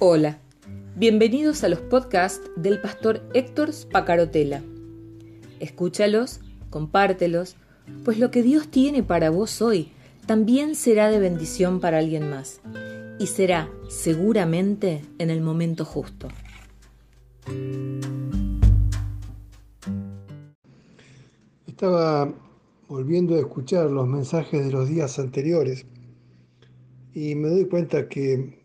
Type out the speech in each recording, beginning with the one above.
Hola, bienvenidos a los podcasts del pastor Héctor Spacarotela. Escúchalos, compártelos, pues lo que Dios tiene para vos hoy también será de bendición para alguien más y será seguramente en el momento justo. Estaba volviendo a escuchar los mensajes de los días anteriores y me doy cuenta que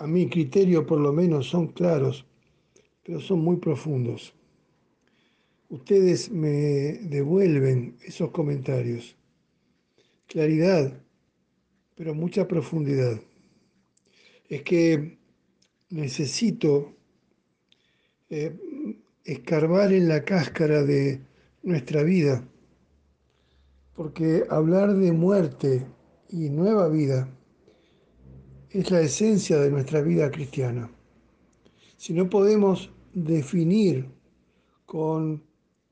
a mi criterio por lo menos son claros, pero son muy profundos. Ustedes me devuelven esos comentarios. Claridad, pero mucha profundidad. Es que necesito eh, escarbar en la cáscara de nuestra vida, porque hablar de muerte y nueva vida es la esencia de nuestra vida cristiana. Si no podemos definir con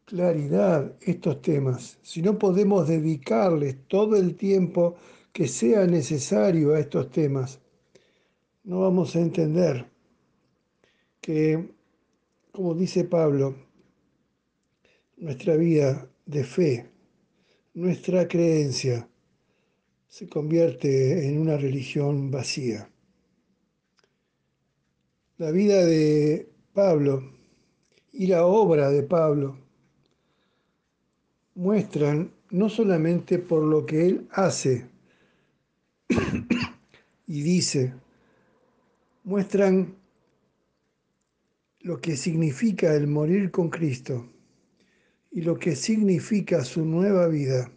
claridad estos temas, si no podemos dedicarles todo el tiempo que sea necesario a estos temas, no vamos a entender que, como dice Pablo, nuestra vida de fe, nuestra creencia, se convierte en una religión vacía. La vida de Pablo y la obra de Pablo muestran no solamente por lo que él hace y dice, muestran lo que significa el morir con Cristo y lo que significa su nueva vida.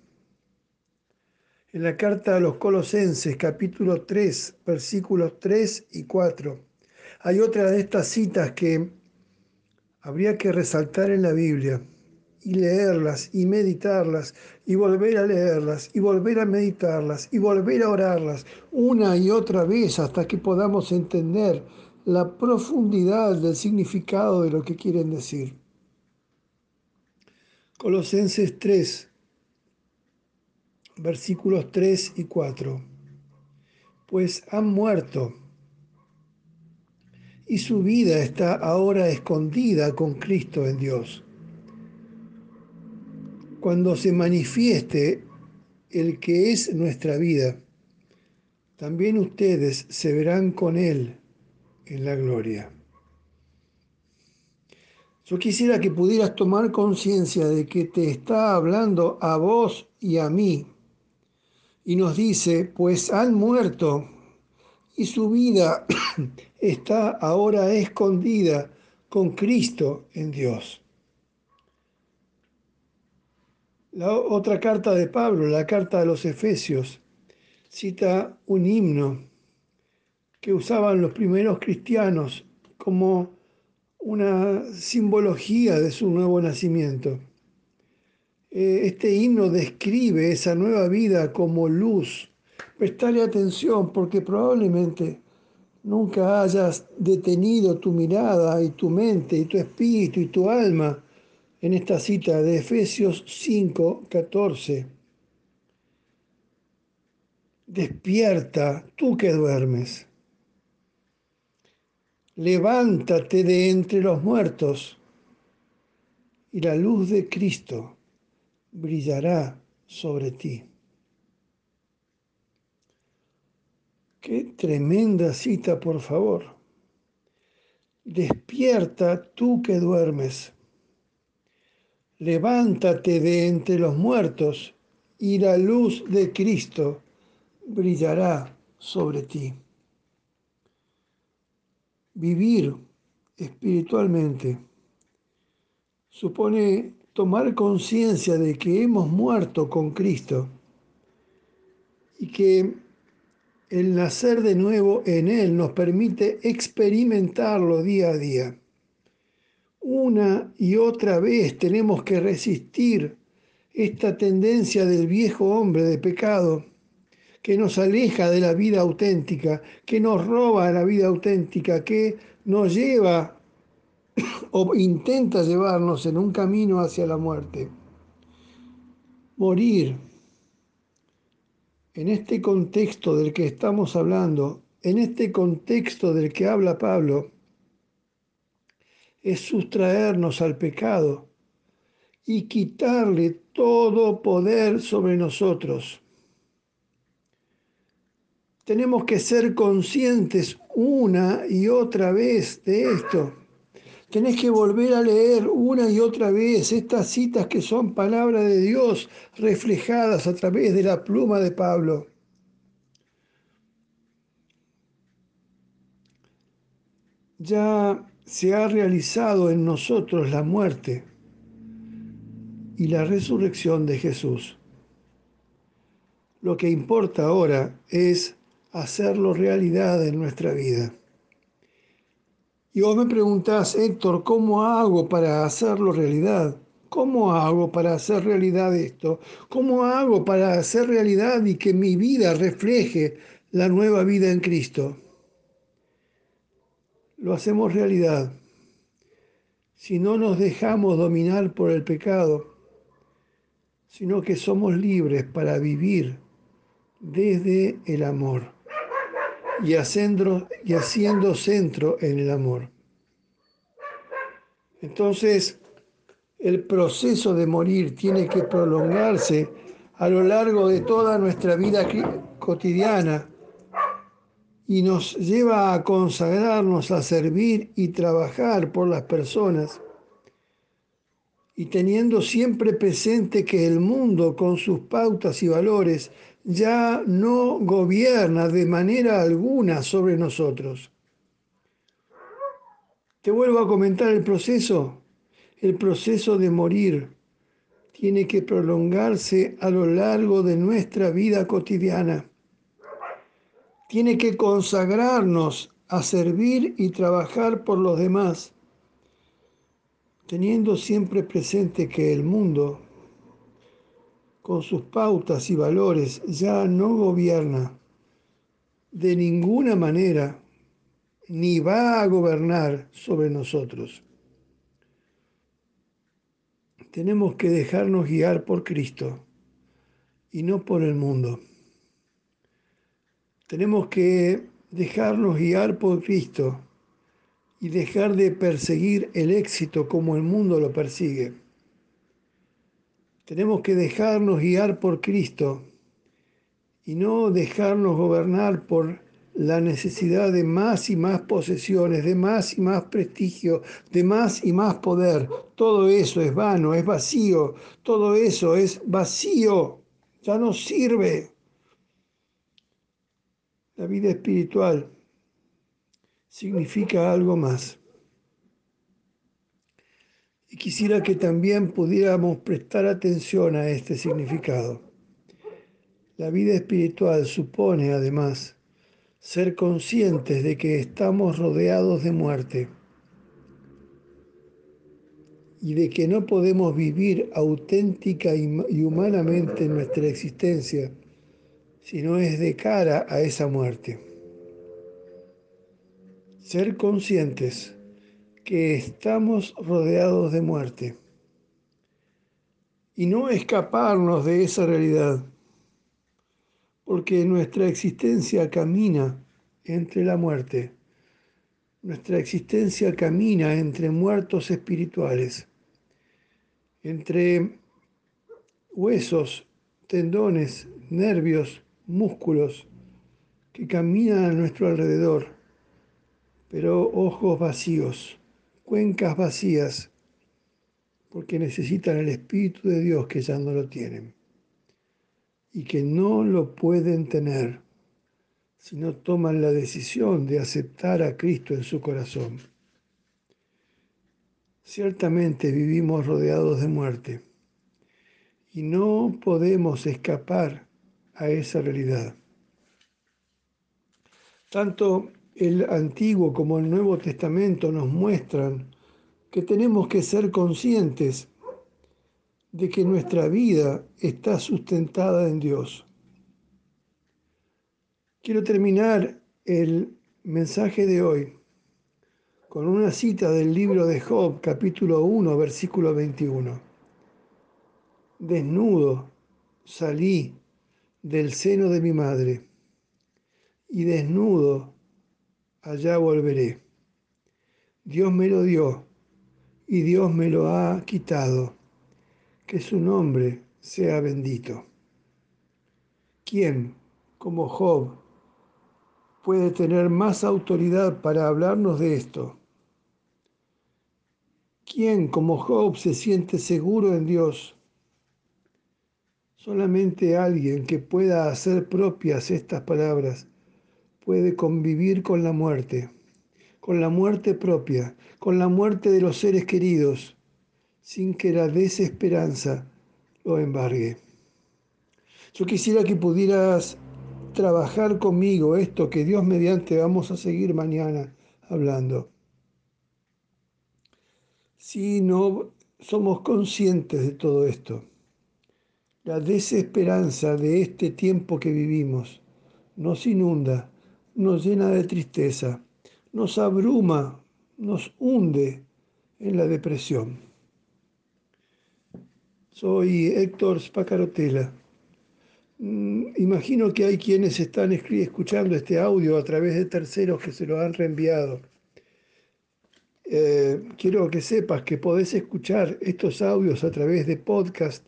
En la carta a los Colosenses, capítulo 3, versículos 3 y 4, hay otra de estas citas que habría que resaltar en la Biblia y leerlas y meditarlas y volver a leerlas y volver a meditarlas y volver a orarlas una y otra vez hasta que podamos entender la profundidad del significado de lo que quieren decir. Colosenses 3, versículos 3 y 4. Pues han muerto y su vida está ahora escondida con Cristo en Dios. Cuando se manifieste el que es nuestra vida, también ustedes se verán con Él en la gloria. Yo quisiera que pudieras tomar conciencia de que te está hablando a vos y a mí. Y nos dice, pues han muerto y su vida está ahora escondida con Cristo en Dios. La otra carta de Pablo, la carta de los Efesios, cita un himno que usaban los primeros cristianos como una simbología de su nuevo nacimiento. Eh, este himno describe esa nueva vida como luz. Prestale atención porque probablemente nunca hayas detenido tu mirada y tu mente y tu espíritu y tu alma en esta cita de Efesios 5, 14. Despierta, tú que duermes levántate de entre los muertos y la luz de Cristo brillará sobre ti. Qué tremenda cita, por favor. Despierta tú que duermes. Levántate de entre los muertos y la luz de Cristo brillará sobre ti vivir espiritualmente supone tomar conciencia de que hemos muerto con Cristo y que el nacer de nuevo en Él nos permite experimentarlo día a día. Una y otra vez tenemos que resistir esta tendencia del viejo hombre de pecado que nos aleja de la vida auténtica, que nos roba la vida auténtica, que nos lleva o intenta llevarnos en un camino hacia la muerte. Morir en este contexto del que estamos hablando en este contexto del que habla Pablo es sustraernos al pecado y quitarle todo poder sobre nosotros. Tenemos que ser conscientes una y otra vez de esto. Tenés que volver a leer una y otra vez estas citas que son palabras de Dios reflejadas a través de la pluma de Pablo. Ya se ha realizado en nosotros la muerte y la resurrección de Jesús. Lo que importa ahora es hacerlo realidad en nuestra vida. Y vos me preguntás, Héctor, ¿cómo hago para hacerlo realidad? ¿Cómo hago para hacer realidad esto? ¿Cómo hago para hacer realidad y que mi vida refleje la nueva vida en Cristo? Lo hacemos realidad si no nos dejamos dominar por el pecado, sino que somos libres para vivir desde el amor y haciendo, y haciendo centro en el amor. Entonces, el proceso de morir tiene que prolongarse a lo largo de toda nuestra vida cotidiana y nos lleva a consagrarnos a servir y trabajar por las personas y teniendo siempre presente que el mundo con sus pautas y valores ya no gobierna de manera alguna sobre nosotros. Te vuelvo a comentar el proceso. El proceso de morir tiene que prolongarse a lo largo de nuestra vida cotidiana. Tiene que consagrarnos a servir y trabajar por los demás, teniendo siempre presente que el mundo con sus pautas y valores, ya no gobierna de ninguna manera ni va a gobernar sobre nosotros. Tenemos que dejarnos guiar por Cristo y no por el mundo. Tenemos que dejarnos guiar por Cristo y dejar de perseguir el éxito como el mundo lo persigue. Tenemos que dejarnos guiar por Cristo y no dejarnos gobernar por la necesidad de más y más posesiones, de más y más prestigio, de más y más poder. Todo eso es vano, es vacío, todo eso es vacío, ya no sirve. La vida espiritual significa algo más. Quisiera que también pudiéramos prestar atención a este significado. La vida espiritual supone, además, ser conscientes de que estamos rodeados de muerte y de que no podemos vivir auténtica y humanamente nuestra existencia si no es de cara a esa muerte. Ser conscientes que estamos rodeados de muerte y no escaparnos de esa realidad, porque nuestra existencia camina entre la muerte, nuestra existencia camina entre muertos espirituales, entre huesos, tendones, nervios, músculos que caminan a nuestro alrededor, pero ojos vacíos cuencas vacías porque necesitan el Espíritu de Dios que ya no lo tienen y que no lo pueden tener si no toman la decisión de aceptar a Cristo en su corazón. Ciertamente vivimos rodeados de muerte y no podemos escapar a esa realidad. Tanto el Antiguo como el Nuevo Testamento nos muestran que tenemos que ser conscientes de que nuestra vida está sustentada en Dios. Quiero terminar el mensaje de hoy con una cita del libro de Job, capítulo 1, versículo 21. Desnudo salí del seno de mi madre y desnudo allá volveré. Dios me lo dio y Dios me lo ha quitado. Que su nombre sea bendito. ¿Quién, como Job, puede tener más autoridad para hablarnos de esto? ¿Quién, como Job, se siente seguro en Dios? Solamente alguien que pueda hacer propias estas palabras puede convivir con la muerte, con la muerte propia, con la muerte de los seres queridos, sin que la desesperanza lo embargue. Yo quisiera que pudieras trabajar conmigo esto que Dios mediante vamos a seguir mañana hablando. Si no somos conscientes de todo esto, la desesperanza de este tiempo que vivimos nos inunda, nos llena de tristeza, nos abruma, nos hunde en la depresión. Soy Héctor Spacarotela. Mm, imagino que hay quienes están escuchando este audio a través de terceros que se lo han reenviado. Eh, quiero que sepas que podés escuchar estos audios a través de podcast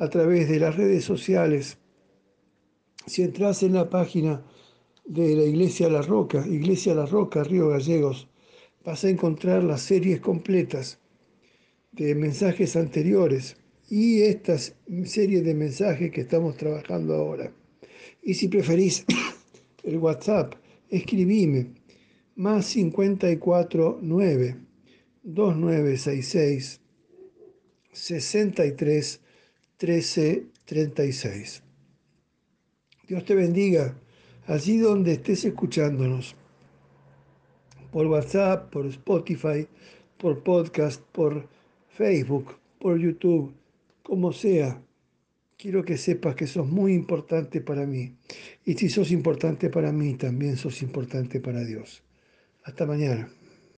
a través de las redes sociales. Si entras en la página de la Iglesia La Roca, Iglesia La Roca, Río Gallegos, vas a encontrar las series completas de mensajes anteriores y esta serie de mensajes que estamos trabajando ahora. Y si preferís el WhatsApp, escribime más 54 9 2966 63 13:36. Dios te bendiga allí donde estés escuchándonos, por WhatsApp, por Spotify, por podcast, por Facebook, por YouTube, como sea. Quiero que sepas que sos muy importante para mí. Y si sos importante para mí, también sos importante para Dios. Hasta mañana.